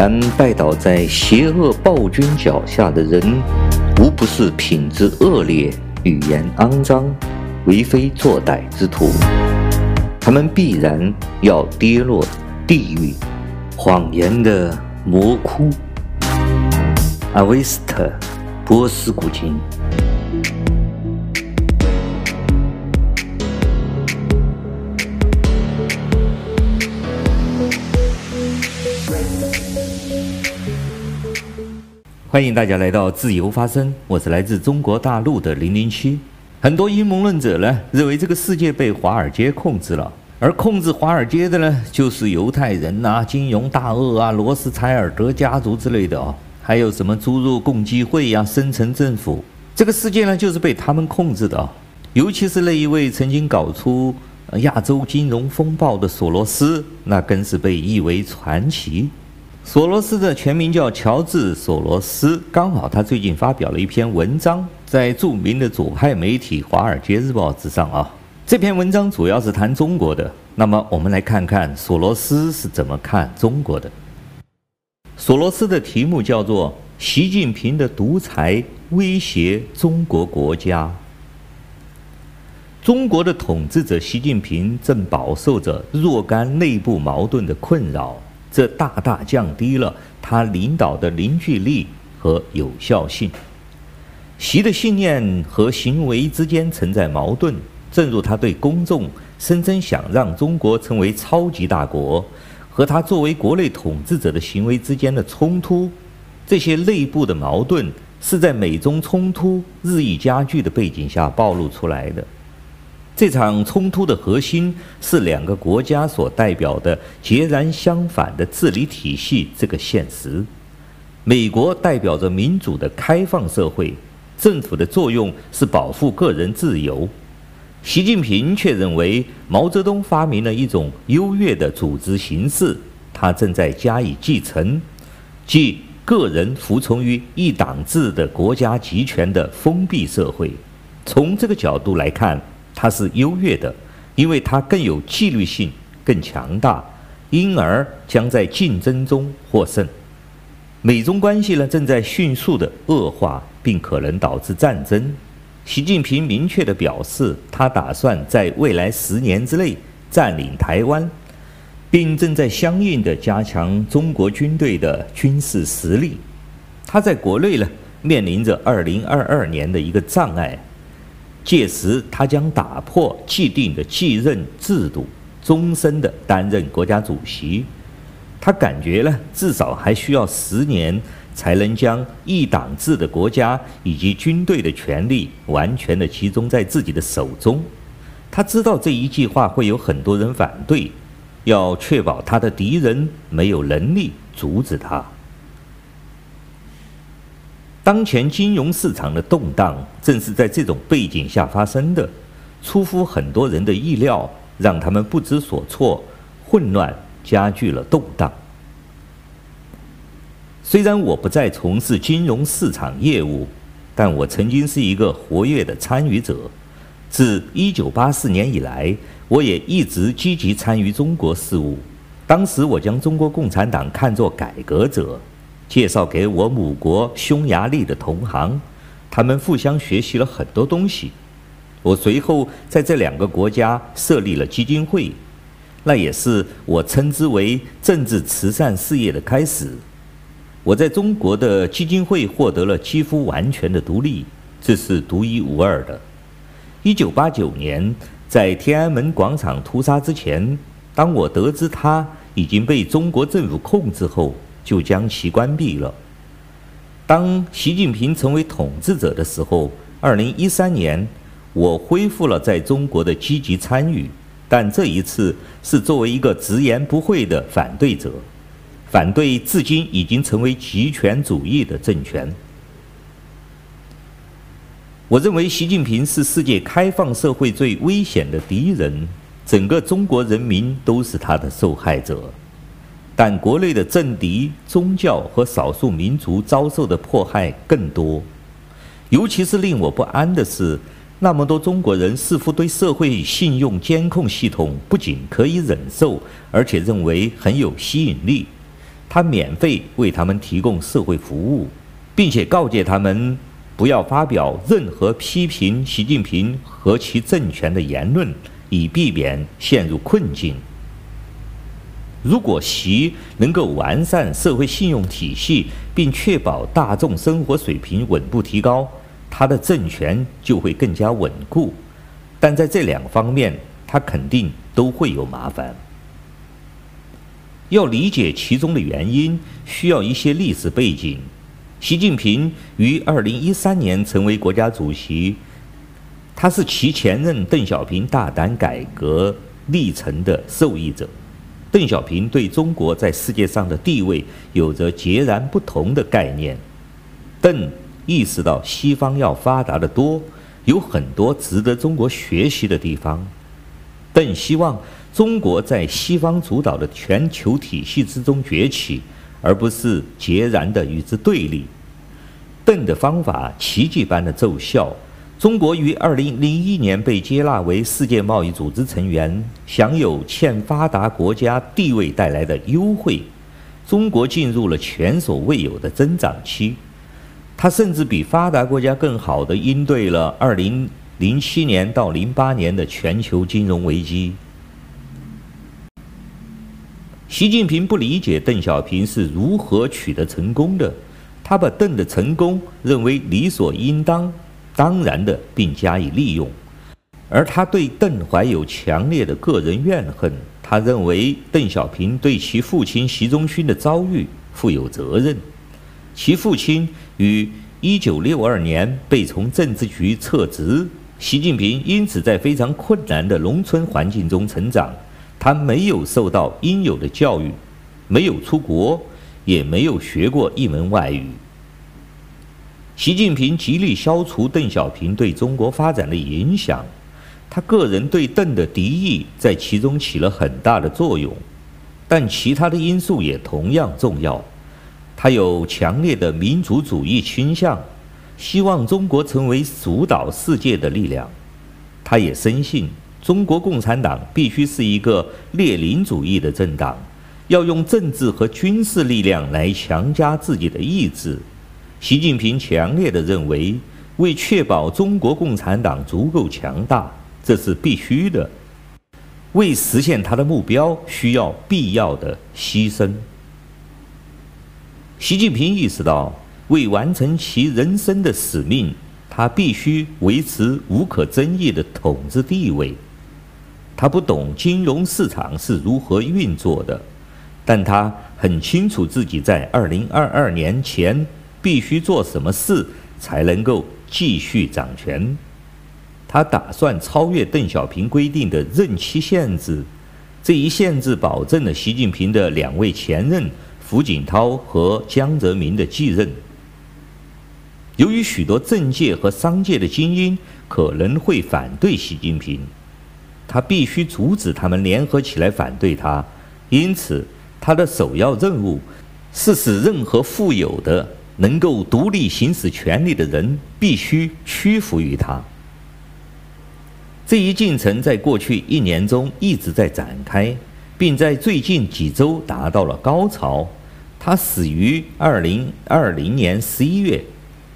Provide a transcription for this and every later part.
凡拜倒在邪恶暴君脚下的人，无不是品质恶劣、语言肮脏、为非作歹之徒。他们必然要跌落地狱，谎言的魔窟。阿维斯特，波斯古今。欢迎大家来到自由发声，我是来自中国大陆的零零七。很多阴谋论者呢，认为这个世界被华尔街控制了，而控制华尔街的呢，就是犹太人呐、金融大鳄啊、罗斯柴尔德家族之类的哦，还有什么猪肉共济会呀、深层政府，这个世界呢，就是被他们控制的哦。尤其是那一位曾经搞出亚洲金融风暴的索罗斯，那更是被誉为传奇。索罗斯的全名叫乔治·索罗斯，刚好他最近发表了一篇文章，在著名的左派媒体《华尔街日报》之上啊。这篇文章主要是谈中国的。那么，我们来看看索罗斯是怎么看中国的。索罗斯的题目叫做《习近平的独裁威胁中国国家》。中国的统治者习近平正饱受着若干内部矛盾的困扰。这大大降低了他领导的凝聚力和有效性。习的信念和行为之间存在矛盾，正如他对公众声称想让中国成为超级大国，和他作为国内统治者的行为之间的冲突。这些内部的矛盾是在美中冲突日益加剧的背景下暴露出来的。这场冲突的核心是两个国家所代表的截然相反的治理体系这个现实。美国代表着民主的开放社会，政府的作用是保护个人自由。习近平却认为毛泽东发明了一种优越的组织形式，他正在加以继承，即个人服从于一党制的国家集权的封闭社会。从这个角度来看，它是优越的，因为它更有纪律性、更强大，因而将在竞争中获胜。美中关系呢，正在迅速的恶化，并可能导致战争。习近平明确地表示，他打算在未来十年之内占领台湾，并正在相应地加强中国军队的军事实力。他在国内呢，面临着二零二二年的一个障碍。届时，他将打破既定的继任制度，终身的担任国家主席。他感觉呢，至少还需要十年，才能将一党制的国家以及军队的权力完全的集中在自己的手中。他知道这一计划会有很多人反对，要确保他的敌人没有能力阻止他。当前金融市场的动荡正是在这种背景下发生的，出乎很多人的意料，让他们不知所措，混乱加剧了动荡。虽然我不再从事金融市场业务，但我曾经是一个活跃的参与者。自1984年以来，我也一直积极参与中国事务。当时我将中国共产党看作改革者。介绍给我母国匈牙利的同行，他们互相学习了很多东西。我随后在这两个国家设立了基金会，那也是我称之为政治慈善事业的开始。我在中国的基金会获得了几乎完全的独立，这是独一无二的。一九八九年，在天安门广场屠杀之前，当我得知它已经被中国政府控制后，就将其关闭了。当习近平成为统治者的时候，二零一三年，我恢复了在中国的积极参与，但这一次是作为一个直言不讳的反对者，反对至今已经成为极权主义的政权。我认为习近平是世界开放社会最危险的敌人，整个中国人民都是他的受害者。但国内的政敌、宗教和少数民族遭受的迫害更多，尤其是令我不安的是，那么多中国人似乎对社会信用监控系统不仅可以忍受，而且认为很有吸引力。他免费为他们提供社会服务，并且告诫他们不要发表任何批评习近平和其政权的言论，以避免陷入困境。如果习能够完善社会信用体系，并确保大众生活水平稳步提高，他的政权就会更加稳固。但在这两方面，他肯定都会有麻烦。要理解其中的原因，需要一些历史背景。习近平于二零一三年成为国家主席，他是其前任邓小平大胆改革历程的受益者。邓小平对中国在世界上的地位有着截然不同的概念。邓意识到西方要发达得多，有很多值得中国学习的地方。邓希望。中国在西方主导的全球体系之中崛起，而不是截然的与之对立。邓的方法奇迹般的奏效。中国于二零零一年被接纳为世界贸易组织成员，享有欠发达国家地位带来的优惠。中国进入了前所未有的增长期。它甚至比发达国家更好地应对了二零零七年到零八年的全球金融危机。习近平不理解邓小平是如何取得成功的，他把邓的成功认为理所应当、当然的，并加以利用，而他对邓怀有强烈的个人怨恨。他认为邓小平对其父亲习仲勋的遭遇负有责任，其父亲于1962年被从政治局撤职，习近平因此在非常困难的农村环境中成长。他没有受到应有的教育，没有出国，也没有学过一门外语。习近平极力消除邓小平对中国发展的影响，他个人对邓的敌意在其中起了很大的作用，但其他的因素也同样重要。他有强烈的民族主义倾向，希望中国成为主导世界的力量。他也深信。中国共产党必须是一个列宁主义的政党，要用政治和军事力量来强加自己的意志。习近平强烈地认为，为确保中国共产党足够强大，这是必须的。为实现他的目标，需要必要的牺牲。习近平意识到，为完成其人生的使命，他必须维持无可争议的统治地位。他不懂金融市场是如何运作的，但他很清楚自己在二零二二年前必须做什么事才能够继续掌权。他打算超越邓小平规定的任期限制，这一限制保证了习近平的两位前任胡锦涛和江泽民的继任。由于许多政界和商界的精英可能会反对习近平。他必须阻止他们联合起来反对他，因此他的首要任务是使任何富有的、能够独立行使权力的人必须屈服于他。这一进程在过去一年中一直在展开，并在最近几周达到了高潮。他始于二零二零年十一月，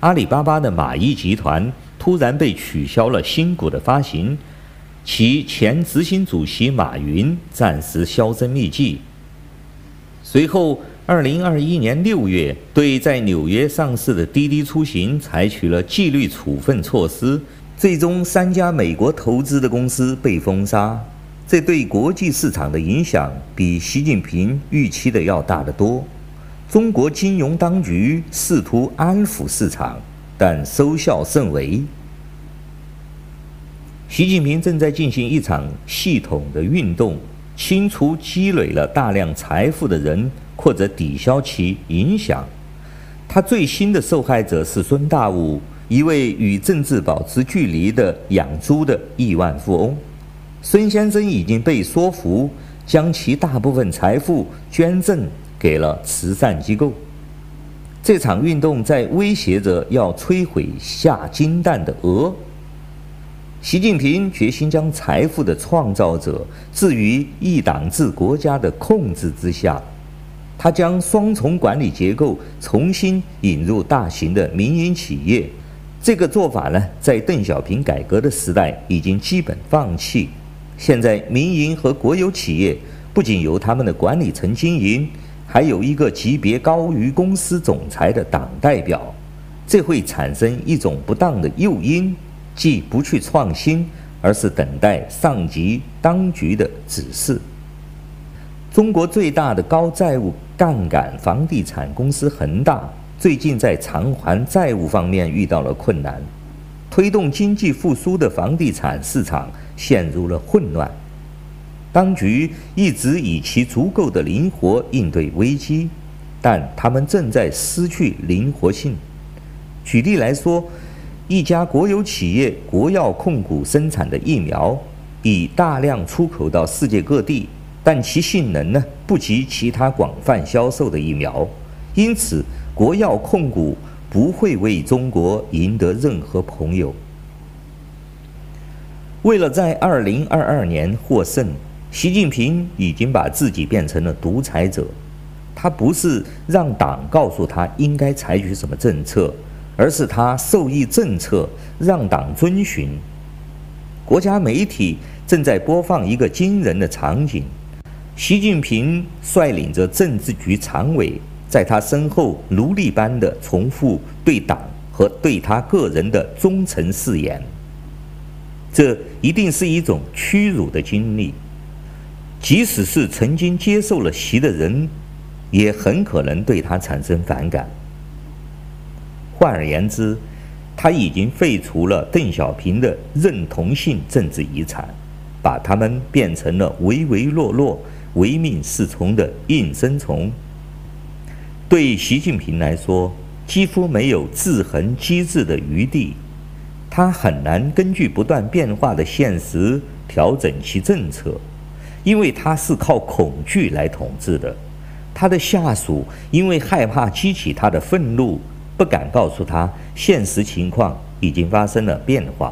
阿里巴巴的马云集团突然被取消了新股的发行。其前执行主席马云暂时销声匿迹。随后，二零二一年六月，对在纽约上市的滴滴出行采取了纪律处分措施，最终三家美国投资的公司被封杀。这对国际市场的影响比习近平预期的要大得多。中国金融当局试图安抚市场，但收效甚微。习近平正在进行一场系统的运动，清除积累了大量财富的人，或者抵消其影响。他最新的受害者是孙大武，一位与政治保持距离的养猪的亿万富翁。孙先生已经被说服，将其大部分财富捐赠给了慈善机构。这场运动在威胁着要摧毁下金蛋的鹅。习近平决心将财富的创造者置于一党制国家的控制之下。他将双重管理结构重新引入大型的民营企业，这个做法呢，在邓小平改革的时代已经基本放弃。现在民营和国有企业不仅由他们的管理层经营，还有一个级别高于公司总裁的党代表，这会产生一种不当的诱因，即不去创新，而是等待上级当局的指示。中国最大的高债务杠杆房地产公司恒大，最近在偿还债务方面遇到了困难，推动经济复苏的房地产市场陷入了混乱。当局一直以其足够的灵活应对危机，但他们正在失去灵活性。举例来说，一家国有企业国药控股生产的疫苗，已大量出口到世界各地。但其性能呢，不及其他广泛销售的疫苗，因此国药控股不会为中国赢得任何朋友。为了在二零二二年获胜，习近平已经把自己变成了独裁者。他不是让党告诉他应该采取什么政策，而是他授意政策让党遵循。国家媒体正在播放一个惊人的场景。习近平率领着政治局常委，在他身后奴隶般地重复对党和对他个人的忠诚誓言。这一定是一种屈辱的经历，即使是曾经接受了习的人，也很可能对他产生反感。换而言之，他已经废除了邓小平的认同性政治遗产，把他们变成了唯唯诺诺。唯命是从的应声虫，对习近平来说，几乎没有制衡机制的余地，他很难根据不断变化的现实调整其政策，因为他是靠恐惧来统治的。他的下属因为害怕激起他的愤怒，不敢告诉他现实情况已经发生了变化。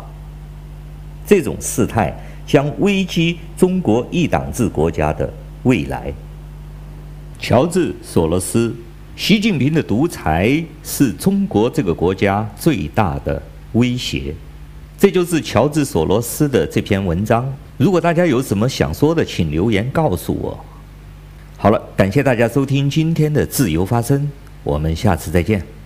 这种事态将危机中国一党制国家的未来，乔治·索罗斯，习近平的独裁是中国这个国家最大的威胁。这就是乔治·索罗斯的这篇文章。如果大家有什么想说的，请留言告诉我。好了，感谢大家收听今天的自由发声，我们下次再见。